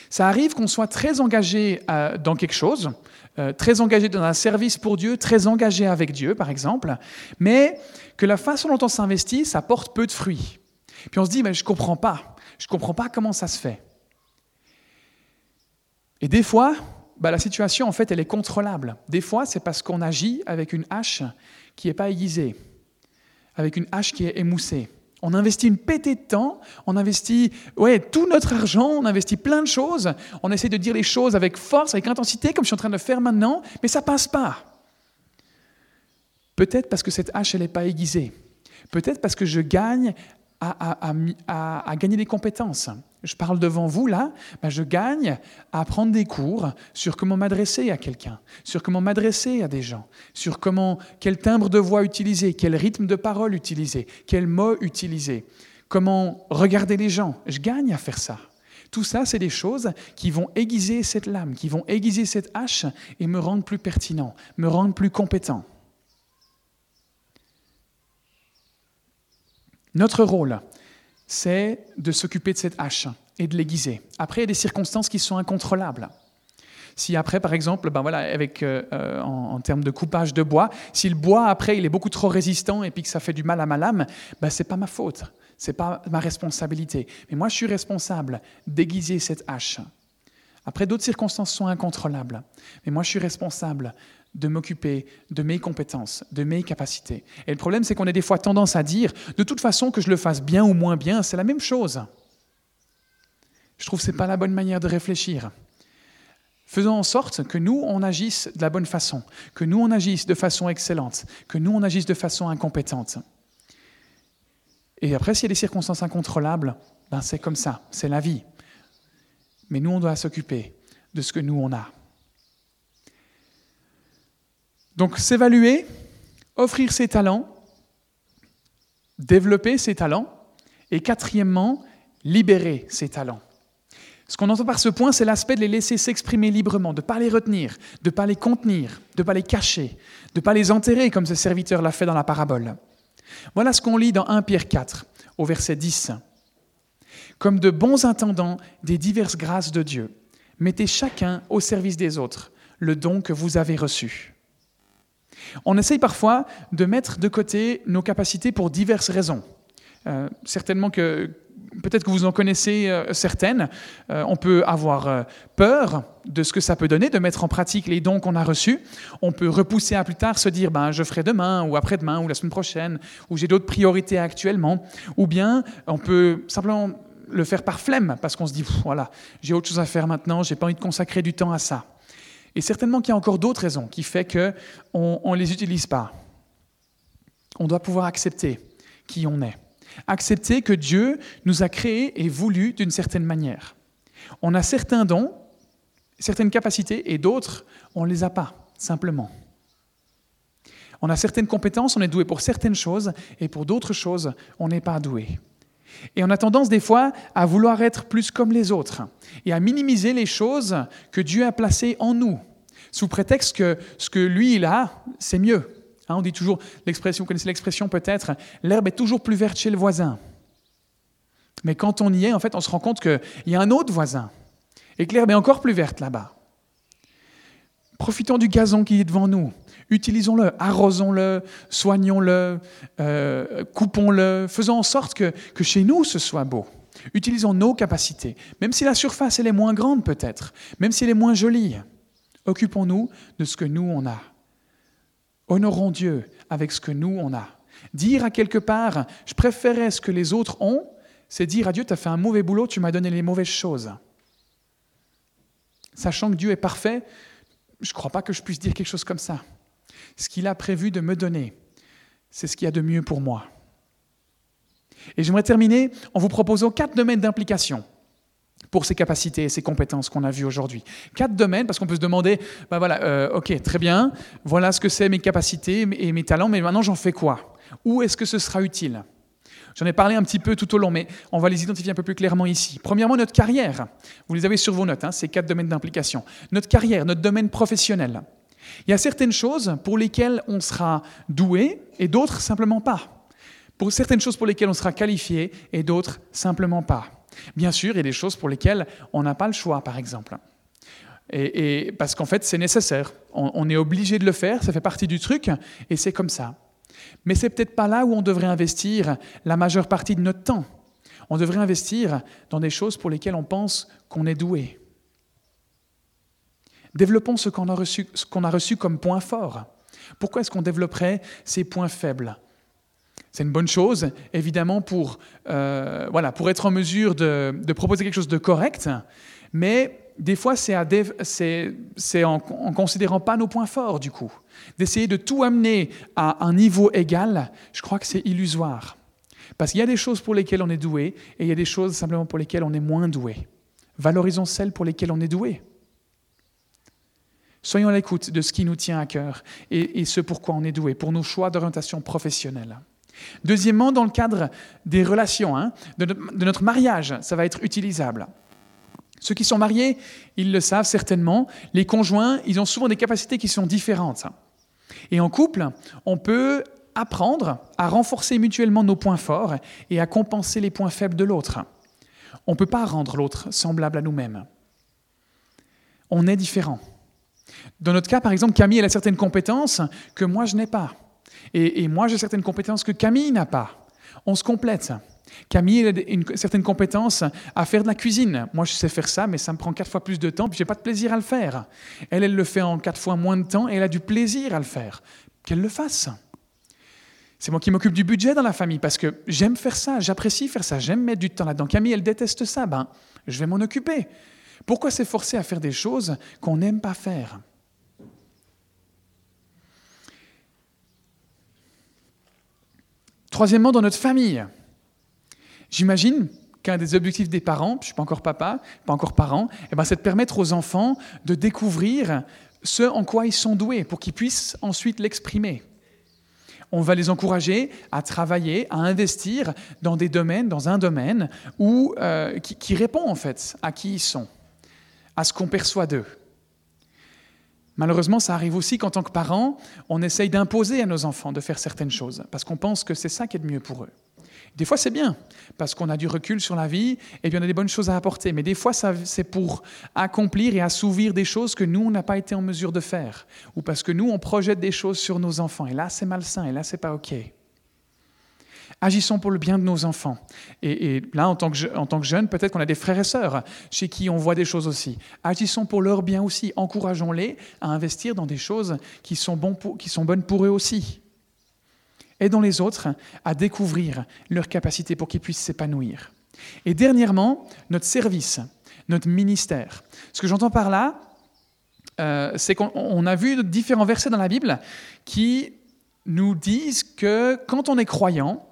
Ça arrive qu'on soit très engagé euh, dans quelque chose, euh, très engagé dans un service pour Dieu, très engagé avec Dieu, par exemple, mais que la façon dont on s'investit, ça porte peu de fruits. Puis on se dit, mais je ne comprends pas. Je ne comprends pas comment ça se fait. Et des fois, bah, la situation, en fait, elle est contrôlable. Des fois, c'est parce qu'on agit avec une hache qui n'est pas aiguisée, avec une hache qui est émoussée. On investit une pétée de temps, on investit ouais, tout notre argent, on investit plein de choses, on essaie de dire les choses avec force, avec intensité, comme je suis en train de le faire maintenant, mais ça passe pas. Peut-être parce que cette hache, elle n'est pas aiguisée. Peut-être parce que je gagne à, gagner des compétences. Je parle devant vous là, ben je gagne à prendre des cours sur comment m'adresser à quelqu'un, sur comment m'adresser à des gens, sur comment quel timbre de voix utiliser, quel rythme de parole utiliser, quel mot utiliser, comment regarder les gens. Je gagne à faire ça. Tout ça, c'est des choses qui vont aiguiser cette lame, qui vont aiguiser cette hache et me rendre plus pertinent, me rendre plus compétent. Notre rôle, c'est de s'occuper de cette hache et de l'aiguiser. Après, il y a des circonstances qui sont incontrôlables. Si après, par exemple, ben voilà, avec, euh, euh, en, termes de coupage de bois, si le bois, après, il est beaucoup trop résistant et puis que ça fait du mal à ma lame, ben, ce n'est pas ma faute, ce n'est pas ma responsabilité. Mais moi, je suis responsable d'aiguiser cette hache. Après, d'autres circonstances sont incontrôlables. Mais moi, je suis responsable de m'occuper de mes compétences, de mes capacités. Et le problème, c'est qu'on a des fois tendance à dire, de toute façon, que je le fasse bien ou moins bien, c'est la même chose. Je trouve que ce n'est pas la bonne manière de réfléchir. Faisons en sorte que nous, on agisse de la bonne façon, que nous, on agisse de façon excellente, que nous, on agisse de façon incompétente. Et après, s'il y a des circonstances incontrôlables, ben c'est comme ça, c'est la vie. Mais nous, on doit s'occuper de ce que nous, on a. Donc s'évaluer, offrir ses talents, développer ses talents, et quatrièmement, libérer ses talents. Ce qu'on entend par ce point, c'est l'aspect de les laisser s'exprimer librement, de ne pas les retenir, de ne pas les contenir, de ne pas les cacher, de ne pas les enterrer comme ce serviteur l'a fait dans la parabole. Voilà ce qu'on lit dans 1 Pierre 4, au verset 10. Comme de bons intendants des diverses grâces de Dieu, mettez chacun au service des autres le don que vous avez reçu. On essaye parfois de mettre de côté nos capacités pour diverses raisons. Euh, certainement que peut-être que vous en connaissez euh, certaines. Euh, on peut avoir peur de ce que ça peut donner, de mettre en pratique les dons qu'on a reçus. On peut repousser à plus tard, se dire ben, je ferai demain ou après-demain ou la semaine prochaine, ou j'ai d'autres priorités actuellement. Ou bien on peut simplement le faire par flemme parce qu'on se dit voilà, j'ai autre chose à faire maintenant, j'ai pas envie de consacrer du temps à ça. Et certainement qu'il y a encore d'autres raisons qui font qu'on ne les utilise pas. On doit pouvoir accepter qui on est. Accepter que Dieu nous a créés et voulu d'une certaine manière. On a certains dons, certaines capacités, et d'autres, on ne les a pas, simplement. On a certaines compétences, on est doué pour certaines choses, et pour d'autres choses, on n'est pas doué. Et on a tendance des fois à vouloir être plus comme les autres et à minimiser les choses que Dieu a placées en nous, sous prétexte que ce que lui il a, c'est mieux. Hein, on dit toujours l'expression, vous connaissez l'expression peut-être, l'herbe est toujours plus verte chez le voisin. Mais quand on y est, en fait, on se rend compte qu'il y a un autre voisin et que l'herbe est encore plus verte là-bas. Profitons du gazon qui est devant nous. Utilisons-le, arrosons-le, soignons-le, euh, coupons-le, faisons en sorte que, que chez nous ce soit beau. Utilisons nos capacités, même si la surface elle est moins grande peut-être, même si elle est moins jolie. Occupons-nous de ce que nous on a. Honorons Dieu avec ce que nous on a. Dire à quelque part, je préférais ce que les autres ont, c'est dire à Dieu, tu as fait un mauvais boulot, tu m'as donné les mauvaises choses. Sachant que Dieu est parfait, je ne crois pas que je puisse dire quelque chose comme ça. Ce qu'il a prévu de me donner, c'est ce qu'il y a de mieux pour moi. Et j'aimerais terminer en vous proposant quatre domaines d'implication pour ces capacités et ces compétences qu'on a vues aujourd'hui. Quatre domaines, parce qu'on peut se demander, ben voilà, euh, ok, très bien, voilà ce que c'est mes capacités et mes talents, mais maintenant j'en fais quoi? Où est-ce que ce sera utile? J'en ai parlé un petit peu tout au long, mais on va les identifier un peu plus clairement ici. Premièrement, notre carrière. Vous les avez sur vos notes, hein, ces quatre domaines d'implication. Notre carrière, notre domaine professionnel. Il y a certaines choses pour lesquelles on sera doué et d'autres simplement pas. Pour certaines choses pour lesquelles on sera qualifié et d'autres simplement pas. Bien sûr, il y a des choses pour lesquelles on n'a pas le choix, par exemple. Et, parce qu'en fait, c'est nécessaire. On, est obligé de le faire, ça fait partie du truc, et c'est comme ça. Mais c'est peut-être pas là où on devrait investir la majeure partie de notre temps. On devrait investir dans des choses pour lesquelles on pense qu'on est doué. Développons ce qu'on a, reçu, a reçu comme point fort. Pourquoi est-ce qu'on développerait ces points faibles? C'est une bonne chose, évidemment, pour, euh, voilà, pour être en mesure de, proposer quelque chose de correct, mais des fois, c'est en, en considérant pas nos points forts, du coup. D'essayer de tout amener à un niveau égal, je crois que c'est illusoire. Parce qu'il y a des choses pour lesquelles on est doué, et il y a des choses simplement pour lesquelles on est moins doué. Valorisons celles pour lesquelles on est doué. Soyons à l'écoute de ce qui nous tient à cœur et, et ce pourquoi on est doué, pour nos choix d'orientation professionnelle. Deuxièmement, dans le cadre des relations, hein, de, notre mariage, ça va être utilisable. Ceux qui sont mariés, ils le savent certainement, les conjoints, ils ont souvent des capacités qui sont différentes. Et en couple, on peut apprendre à renforcer mutuellement nos points forts et à compenser les points faibles de l'autre. On ne peut pas rendre l'autre semblable à nous-mêmes. On est différent. Dans notre cas, par exemple, Camille, elle a certaines compétences que moi, je n'ai pas. Et, moi, j'ai certaines compétences que Camille n'a pas. On se complète. Camille a une certaine compétence à faire de la cuisine. Moi, je sais faire ça, mais ça me prend quatre fois plus de temps, puis j'ai pas de plaisir à le faire. Elle, elle le fait en quatre fois moins de temps, et elle a du plaisir à le faire. Qu'elle le fasse. C'est moi qui m'occupe du budget dans la famille, parce que j'aime faire ça, j'apprécie faire ça, j'aime mettre du temps là-dedans. Camille, elle déteste ça, ben, je vais m'en occuper. Pourquoi s'efforcer à faire des choses qu'on n'aime pas faire Troisièmement, dans notre famille. J'imagine qu'un des objectifs des parents, je ne suis pas encore papa, pas encore parent, eh ben, c'est de permettre aux enfants de découvrir ce en quoi ils sont doués pour qu'ils puissent ensuite l'exprimer. On va les encourager à travailler, à investir dans des domaines, dans un domaine où, euh, qui, qui répond en fait à qui ils sont, à ce qu'on perçoit d'eux. Malheureusement, ça arrive aussi qu'en tant que parents, on essaye d'imposer à nos enfants de faire certaines choses, parce qu'on pense que c'est ça qui est de mieux pour eux. Des fois, c'est bien, parce qu'on a du recul sur la vie, et bien on a des bonnes choses à apporter. Mais des fois, c'est pour accomplir et assouvir des choses que nous, on n'a pas été en mesure de faire, ou parce que nous, on projette des choses sur nos enfants. Et là, c'est malsain, et là, c'est pas OK. Agissons pour le bien de nos enfants. Et, là, en tant que, que jeunes, peut-être qu'on a des frères et sœurs chez qui on voit des choses aussi. Agissons pour leur bien aussi. Encourageons-les à investir dans des choses qui sont, qui sont bonnes pour eux aussi. Aidons les autres à découvrir leurs capacités pour qu'ils puissent s'épanouir. Et dernièrement, notre service, notre ministère. Ce que j'entends par là, euh, c'est qu'on a vu différents versets dans la Bible qui nous disent que quand on est croyant,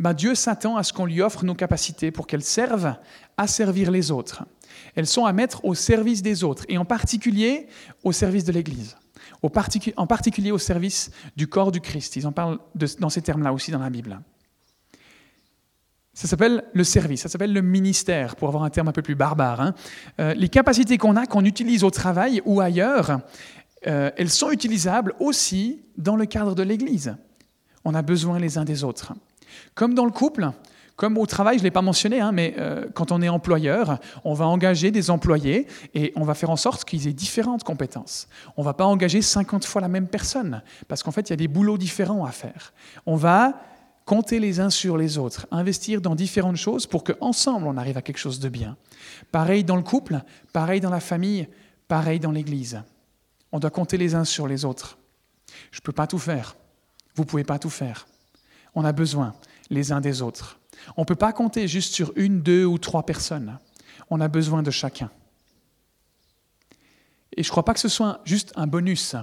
ben, Dieu s'attend à ce qu'on lui offre nos capacités pour qu'elles servent à servir les autres. Elles sont à mettre au service des autres, et en particulier au service de l'Église, en particulier au service du corps du Christ. Ils en parlent dans ces termes-là aussi dans la Bible. Ça s'appelle le service, ça s'appelle le ministère, pour avoir un terme un peu plus barbare. Hein. Euh, les capacités qu'on a, qu'on utilise au travail ou ailleurs, euh, elles sont utilisables aussi dans le cadre de l'Église. On a besoin les uns des autres. Comme dans le couple, comme au travail, je ne l'ai pas mentionné, hein, mais euh, quand on est employeur, on va engager des employés et on va faire en sorte qu'ils aient différentes compétences. On ne va pas engager 50 fois la même personne, parce qu'en fait, il y a des boulots différents à faire. On va compter les uns sur les autres, investir dans différentes choses pour qu'ensemble, on arrive à quelque chose de bien. Pareil dans le couple, pareil dans la famille, pareil dans l'Église. On doit compter les uns sur les autres. Je ne peux pas tout faire. Vous ne pouvez pas tout faire. On a besoin les uns des autres. On ne peut pas compter juste sur une, deux ou trois personnes. On a besoin de chacun. Et je ne crois pas que ce soit juste un bonus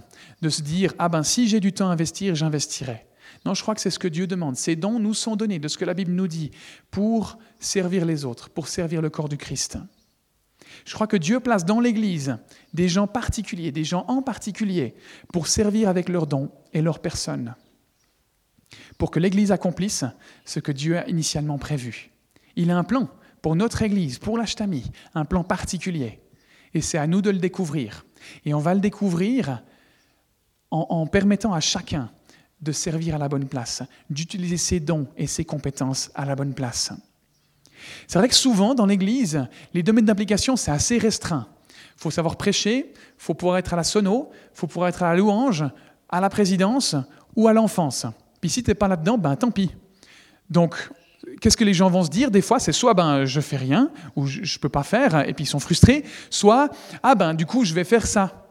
de se dire Ah ben si j'ai du temps à investir, j'investirai. Non, je crois que c'est ce que Dieu demande. Ces dons nous sont donnés, de ce que la Bible nous dit, pour servir les autres, pour servir le corps du Christ. Je crois que Dieu place dans l'Église des gens particuliers, des gens en particulier, pour servir avec leurs dons et leurs personnes pour que l'Église accomplisse ce que Dieu a initialement prévu. Il a un plan pour notre Église, pour l'Ashtami, un plan particulier. Et c'est à nous de le découvrir. Et on va le découvrir en, permettant à chacun de servir à la bonne place, d'utiliser ses dons et ses compétences à la bonne place. C'est vrai que souvent, dans l'Église, les domaines d'application, c'est assez restreint. Il faut savoir prêcher, il faut pouvoir être à la sono, il faut pouvoir être à la louange, à la présidence ou à l'enfance. Puis si tu n'es pas là-dedans, ben tant pis. Donc, qu'est-ce que les gens vont se dire Des fois, c'est soit ben je fais rien ou je ne peux pas faire et puis ils sont frustrés, soit ah ben du coup je vais faire ça.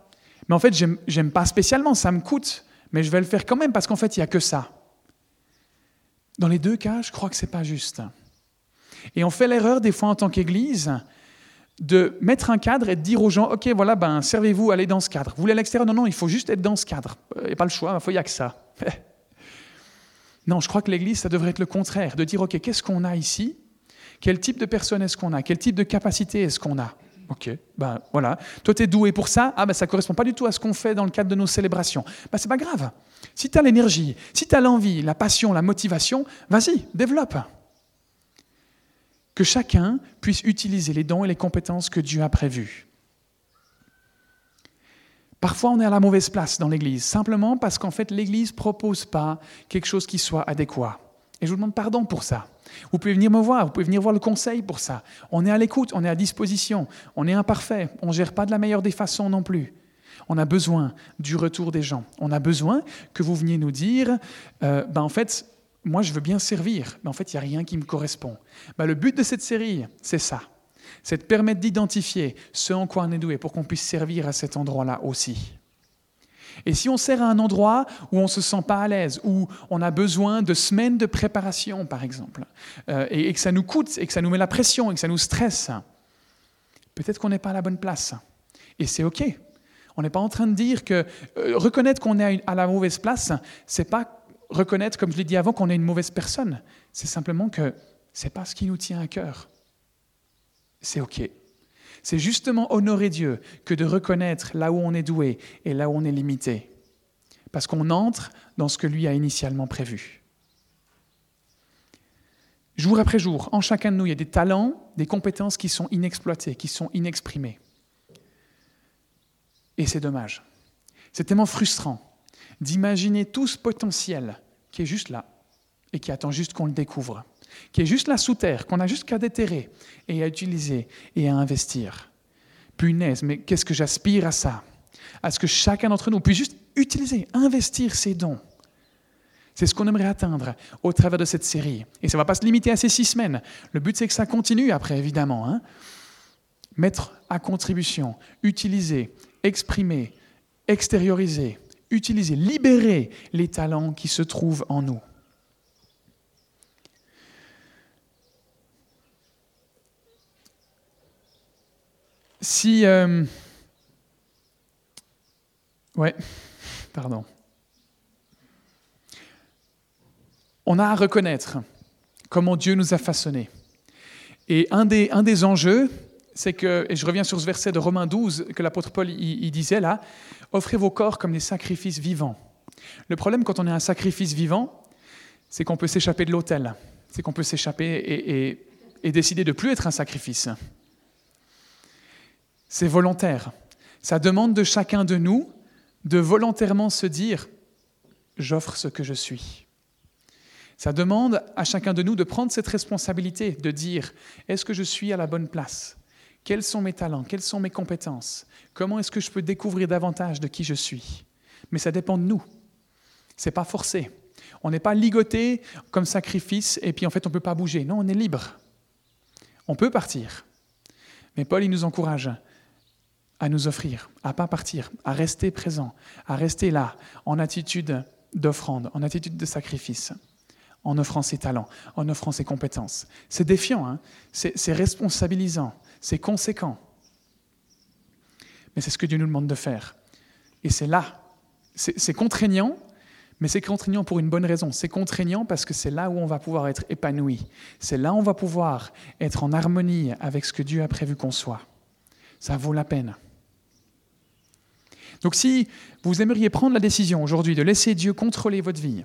Mais en fait, j'aime pas spécialement, ça me coûte, mais je vais le faire quand même parce qu'en fait, il n'y a que ça. Dans les deux cas, je crois que c'est pas juste. Et on fait l'erreur des fois en tant qu'Église de mettre un cadre et de dire aux gens, OK, voilà, ben, servez-vous, allez dans ce cadre. Vous voulez à l'extérieur? Non, non, il faut juste être dans ce cadre. Il n'y a pas le choix, il n'y a que ça. non, je crois que l'Église, ça devrait être le contraire, de dire, OK, qu'est-ce qu'on a ici? Quel type de personne est-ce qu'on a? Quel type de capacité est-ce qu'on a? Ok, ben voilà. Toi, tu es doué pour ça? Ah ben ça correspond pas du tout à ce qu'on fait dans le cadre de nos célébrations. Ben c'est pas grave. Si tu as l'énergie, si tu as l'envie, la passion, la motivation, vas-y, développe que chacun puisse utiliser les dons et les compétences que Dieu a prévus. Parfois, on est à la mauvaise place dans l'Église, simplement parce qu'en fait, l'Église ne propose pas quelque chose qui soit adéquat. Et je vous demande pardon pour ça. Vous pouvez venir me voir, vous pouvez venir voir le conseil pour ça. On est à l'écoute, on est à disposition, on est imparfait, on ne gère pas de la meilleure des façons non plus. On a besoin du retour des gens. On a besoin que vous veniez nous dire, euh, ben en fait, moi je veux bien servir, mais en fait il n'y a rien qui me correspond. Bah, le but de cette série, c'est ça. C'est de permettre d'identifier ce en quoi on est doué pour qu'on puisse servir à cet endroit-là aussi. Et si on sert à un endroit où on ne se sent pas à l'aise, où on a besoin de semaines de préparation, par exemple, euh, et, que ça nous coûte, et que ça nous met la pression, et que ça nous stresse, peut-être qu'on n'est pas à la bonne place. Et c'est OK. On n'est pas en train de dire que euh, reconnaître qu'on est à la mauvaise place, c'est pas reconnaître, comme je l'ai dit avant, qu'on est une mauvaise personne. C'est simplement que ce n'est pas ce qui nous tient à cœur. C'est OK. C'est justement honorer Dieu que de reconnaître là où on est doué et là où on est limité. Parce qu'on entre dans ce que lui a initialement prévu. Jour après jour, en chacun de nous, il y a des talents, des compétences qui sont inexploitées, qui sont inexprimées. Et c'est dommage. C'est tellement frustrant d'imaginer tout ce potentiel qui est juste là et qui attend juste qu'on le découvre, qui est juste là sous terre, qu'on a juste qu'à déterrer et à utiliser et à investir. Punaise, mais qu'est-ce que j'aspire à ça? À ce que chacun d'entre nous puisse juste utiliser, investir ses dons. C'est ce qu'on aimerait atteindre au travers de cette série. Et ça ne va pas se limiter à ces six semaines. Le but, c'est que ça continue après, évidemment. Hein. Mettre à contribution, utiliser, exprimer, extérioriser, utiliser, libérer les talents qui se trouvent en nous. Si... Euh, ouais, pardon. On a à reconnaître comment Dieu nous a façonnés. Et un des, un des enjeux, c'est que, et je reviens sur ce verset de Romains 12 que l'apôtre Paul il, disait là, offrez vos corps comme des sacrifices vivants. Le problème quand on est un sacrifice vivant, c'est qu'on peut s'échapper de l'autel, c'est qu'on peut s'échapper et, et décider de plus être un sacrifice. C'est volontaire. Ça demande de chacun de nous de volontairement se dire, j'offre ce que je suis. Ça demande à chacun de nous de prendre cette responsabilité, de dire, est-ce que je suis à la bonne place? Quels sont mes talents? Quelles sont mes compétences? Comment est-ce que je peux découvrir davantage de qui je suis? Mais ça dépend de nous. C'est pas forcé. On n'est pas ligoté comme sacrifice et puis en fait on ne peut pas bouger. Non, on est libre. On peut partir. Mais Paul, il nous encourage à nous offrir, à pas partir, à rester présent, à rester là, en attitude d'offrande, en attitude de sacrifice, en offrant ses talents, en offrant ses compétences. C'est défiant, hein c'est responsabilisant, c'est conséquent. Mais c'est ce que Dieu nous demande de faire. Et c'est là. C'est contraignant, mais c'est contraignant pour une bonne raison. C'est contraignant parce que c'est là où on va pouvoir être épanoui. C'est là où on va pouvoir être en harmonie avec ce que Dieu a prévu qu'on soit. Ça vaut la peine. Donc si vous aimeriez prendre la décision aujourd'hui de laisser Dieu contrôler votre vie,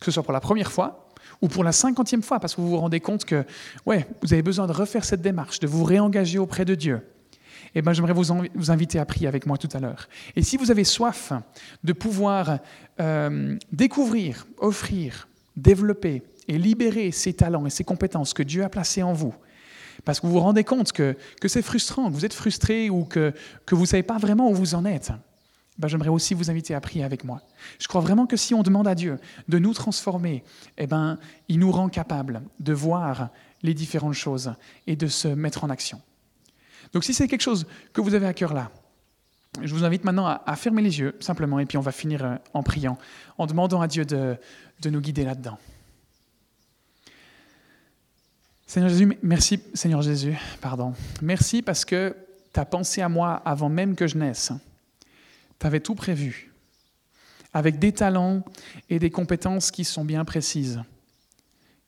que ce soit pour la première fois, ou pour la cinquantième fois, parce que vous vous rendez compte que ouais, vous avez besoin de refaire cette démarche, de vous réengager auprès de Dieu, eh ben, j'aimerais vous, vous, inviter à prier avec moi tout à l'heure. Et si vous avez soif de pouvoir euh, découvrir, offrir, développer et libérer ces talents et ces compétences que Dieu a placés en vous. Parce que vous vous rendez compte que, c'est frustrant, que vous êtes frustré ou que, vous ne savez pas vraiment où vous en êtes. Ben, J'aimerais aussi vous inviter à prier avec moi. Je crois vraiment que si on demande à Dieu de nous transformer, eh ben, il nous rend capable de voir les différentes choses et de se mettre en action. Donc si c'est quelque chose que vous avez à cœur là, je vous invite maintenant à, fermer les yeux, simplement, et puis on va finir euh, en priant, en demandant à Dieu de, de nous guider là-dedans. Seigneur Jésus, merci, Seigneur Jésus, pardon. Merci parce que tu as pensé à moi avant même que je naisse. Tu avais tout prévu, avec des talents et des compétences qui sont bien précises,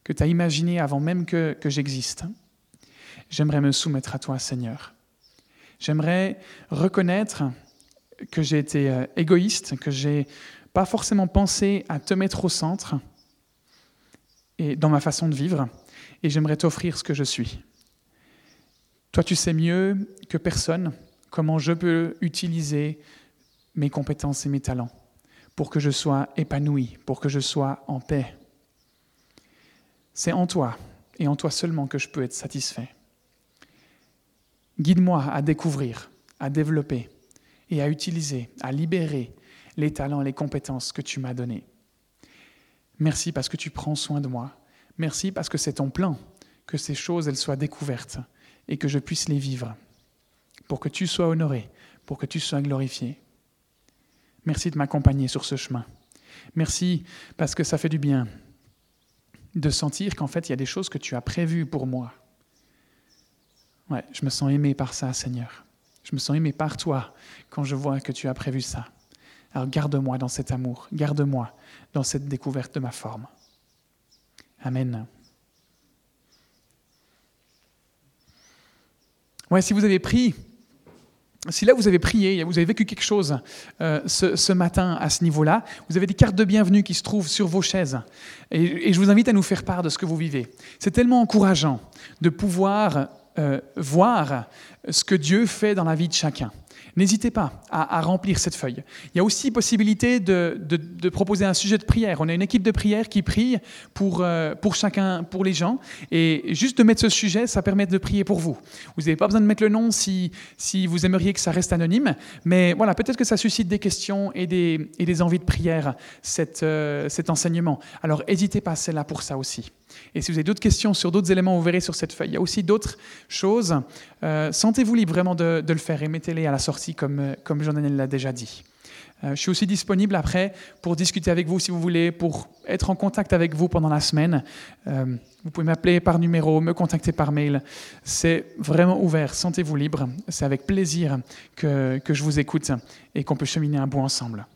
que tu as imaginé avant même que, que j'existe. J'aimerais me soumettre à toi, Seigneur. J'aimerais reconnaître que j'ai été euh, égoïste, que j'ai pas forcément pensé à te mettre au centre et dans ma façon de vivre, et j'aimerais t'offrir ce que je suis. Toi, tu sais mieux que personne comment je peux utiliser mes compétences et mes talents pour que je sois épanoui, pour que je sois en paix. C'est en toi et en toi seulement que je peux être satisfait. Guide-moi à découvrir, à développer et à utiliser, à libérer les talents et les compétences que tu m'as donnés. Merci parce que tu prends soin de moi. Merci parce que c'est ton plan que ces choses elles soient découvertes et que je puisse les vivre pour que tu sois honoré, pour que tu sois glorifié. Merci de m'accompagner sur ce chemin. Merci parce que ça fait du bien de sentir qu'en fait il y a des choses que tu as prévues pour moi Ouais, je me sens aimé par ça, Seigneur. Je me sens aimé par toi quand je vois que tu as prévu ça. Alors garde-moi dans cet amour, garde-moi dans cette découverte de ma forme. Amen. Ouais, si vous avez pris, si là vous avez prié, vous avez vécu quelque chose euh, ce, matin à ce niveau-là, vous avez des cartes de bienvenue qui se trouvent sur vos chaises. Et, je vous invite à nous faire part de ce que vous vivez. C'est tellement encourageant de pouvoir euh, voir ce que Dieu fait dans la vie de chacun. N'hésitez pas à, remplir cette feuille. Il y a aussi possibilité de, proposer un sujet de prière. On a une équipe de prière qui prie pour, euh, pour chacun, pour les gens. Et juste de mettre ce sujet, ça permet de prier pour vous. Vous n'avez pas besoin de mettre le nom si, si vous aimeriez que ça reste anonyme. Mais voilà, peut-être que ça suscite des questions et des, et des envies de prière, euh, cet enseignement. Alors n'hésitez pas, c'est là pour ça aussi. Et si vous avez d'autres questions sur d'autres éléments, vous verrez sur cette feuille. Il y a aussi d'autres choses. Euh, sentez-vous libre vraiment de, le faire et mettez-les à la sortie comme, euh, comme Jean-Daniel l'a déjà dit. Euh, je suis aussi disponible après pour discuter avec vous si vous voulez, pour être en contact avec vous pendant la semaine. vous pouvez m'appeler par numéro, me contacter par mail. C'est vraiment ouvert, sentez-vous libre. C'est avec plaisir que, que je vous écoute et qu'on peut cheminer un bout ensemble.